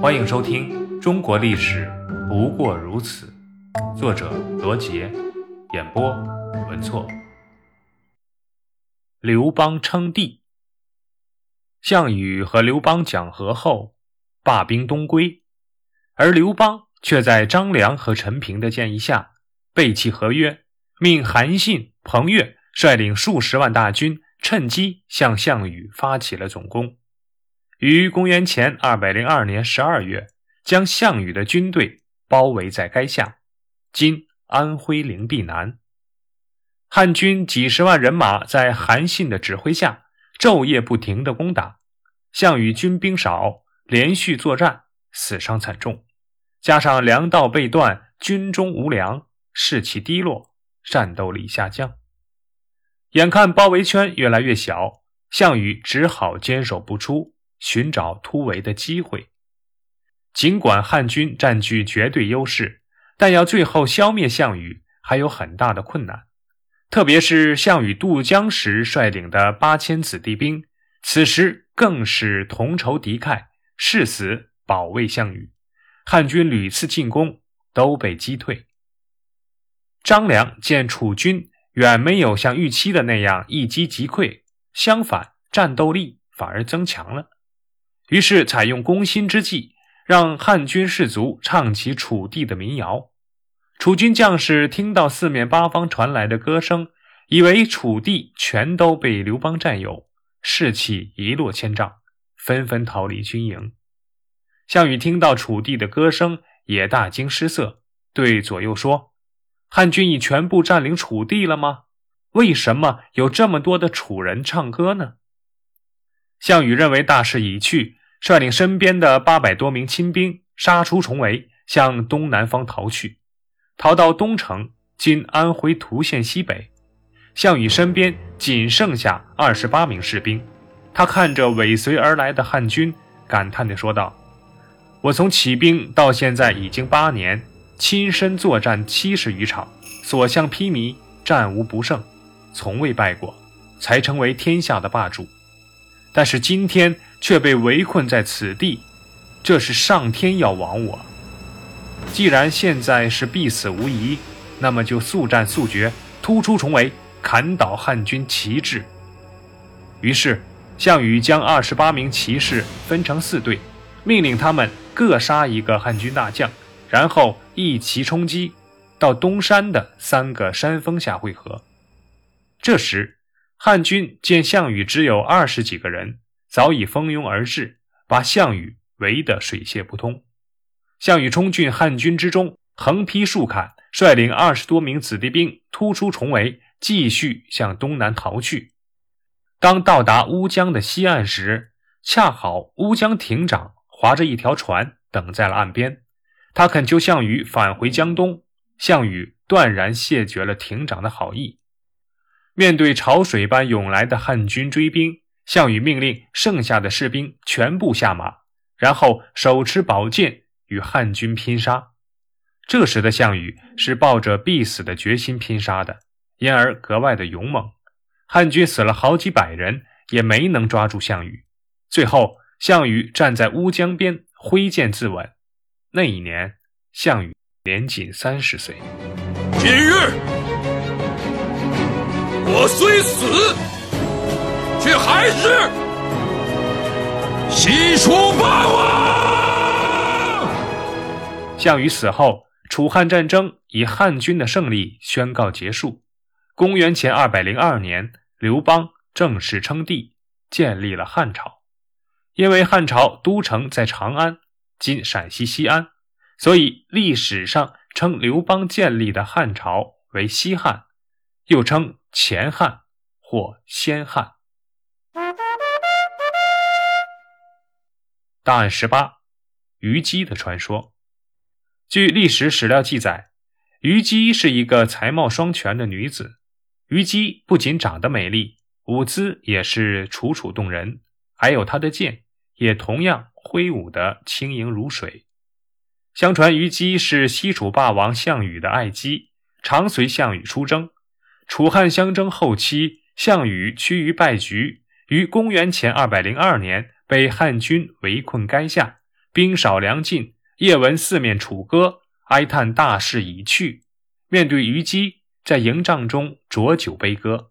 欢迎收听《中国历史不过如此》，作者罗杰，演播文措。刘邦称帝，项羽和刘邦讲和后，罢兵东归，而刘邦却在张良和陈平的建议下，背弃合约，命韩信、彭越率领数十万大军，趁机向项羽发起了总攻。于公元前二百零二年十二月，将项羽的军队包围在垓下（今安徽灵璧南）。汉军几十万人马在韩信的指挥下，昼夜不停地攻打。项羽军兵少，连续作战，死伤惨重，加上粮道被断，军中无粮，士气低落，战斗力下降。眼看包围圈越来越小，项羽只好坚守不出。寻找突围的机会。尽管汉军占据绝对优势，但要最后消灭项羽还有很大的困难。特别是项羽渡江时率领的八千子弟兵，此时更是同仇敌忾，誓死保卫项羽。汉军屡次进攻都被击退。张良见楚军远没有像预期的那样一击即溃，相反，战斗力反而增强了。于是采用攻心之计，让汉军士卒唱起楚地的民谣。楚军将士听到四面八方传来的歌声，以为楚地全都被刘邦占有，士气一落千丈，纷纷逃离军营。项羽听到楚地的歌声，也大惊失色，对左右说：“汉军已全部占领楚地了吗？为什么有这么多的楚人唱歌呢？”项羽认为大势已去。率领身边的八百多名亲兵杀出重围，向东南方逃去，逃到东城（今安徽涂县西北）。项羽身边仅剩下二十八名士兵，他看着尾随而来的汉军，感叹地说道：“我从起兵到现在已经八年，亲身作战七十余场，所向披靡，战无不胜，从未败过，才成为天下的霸主。但是今天。”却被围困在此地，这是上天要亡我。既然现在是必死无疑，那么就速战速决，突出重围，砍倒汉军旗帜。于是，项羽将二十八名骑士分成四队，命令他们各杀一个汉军大将，然后一齐冲击，到东山的三个山峰下汇合。这时，汉军见项羽只有二十几个人。早已蜂拥而至，把项羽围得水泄不通。项羽冲进汉军之中，横劈竖砍，率领二十多名子弟兵突出重围，继续向东南逃去。当到达乌江的西岸时，恰好乌江亭长划着一条船等在了岸边，他恳求项羽返回江东。项羽断然谢绝了亭长的好意。面对潮水般涌来的汉军追兵。项羽命令剩下的士兵全部下马，然后手持宝剑与汉军拼杀。这时的项羽是抱着必死的决心拼杀的，因而格外的勇猛。汉军死了好几百人，也没能抓住项羽。最后，项羽站在乌江边挥剑自刎。那一年，项羽年仅三十岁。今日，我虽死。却还是西楚霸王。项羽死后，楚汉战争以汉军的胜利宣告结束。公元前二百零二年，刘邦正式称帝，建立了汉朝。因为汉朝都城在长安（今陕西西安），所以历史上称刘邦建立的汉朝为西汉，又称前汉或先汉。档案十八：虞姬的传说。据历史史料记载，虞姬是一个才貌双全的女子。虞姬不仅长得美丽，舞姿也是楚楚动人，还有她的剑也同样挥舞得轻盈如水。相传虞姬是西楚霸王项羽的爱姬，常随项羽出征。楚汉相争后期，项羽趋于败局，于公元前二百零二年。被汉军围困垓下，兵少粮尽，夜闻四面楚歌，哀叹大势已去。面对虞姬，在营帐中浊酒悲歌。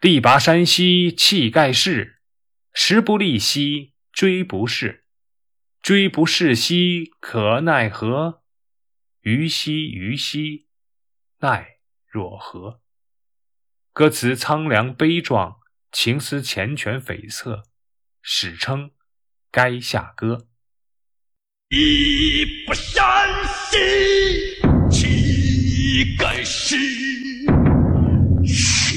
力拔山兮气盖世，时不利兮骓不逝。骓不逝兮可奈何？虞兮虞兮，奈若何？歌词苍凉悲壮，情思缱绻悱恻，史称《垓下歌》。一不山兮气盖世，时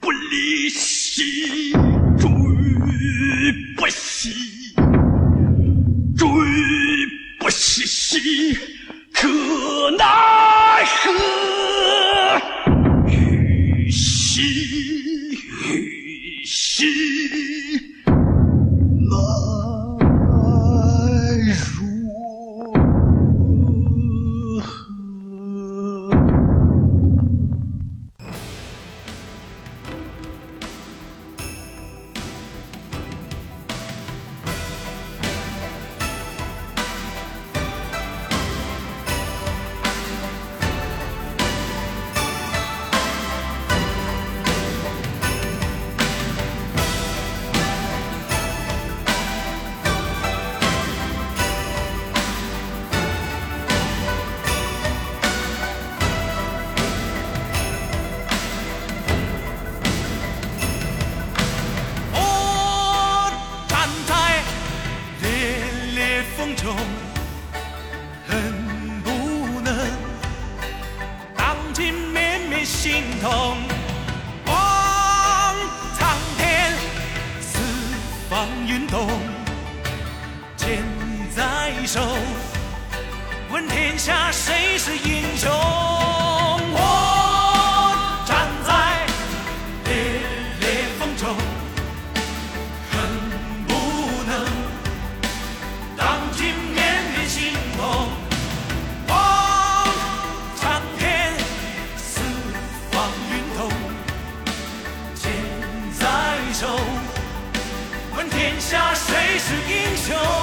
不离兮追不逝。骓不逝兮可奈何？虞兮虞兮，中，恨不能荡尽绵绵心痛。望苍天，四方云动，剑在手，问天下谁是英雄？是英雄？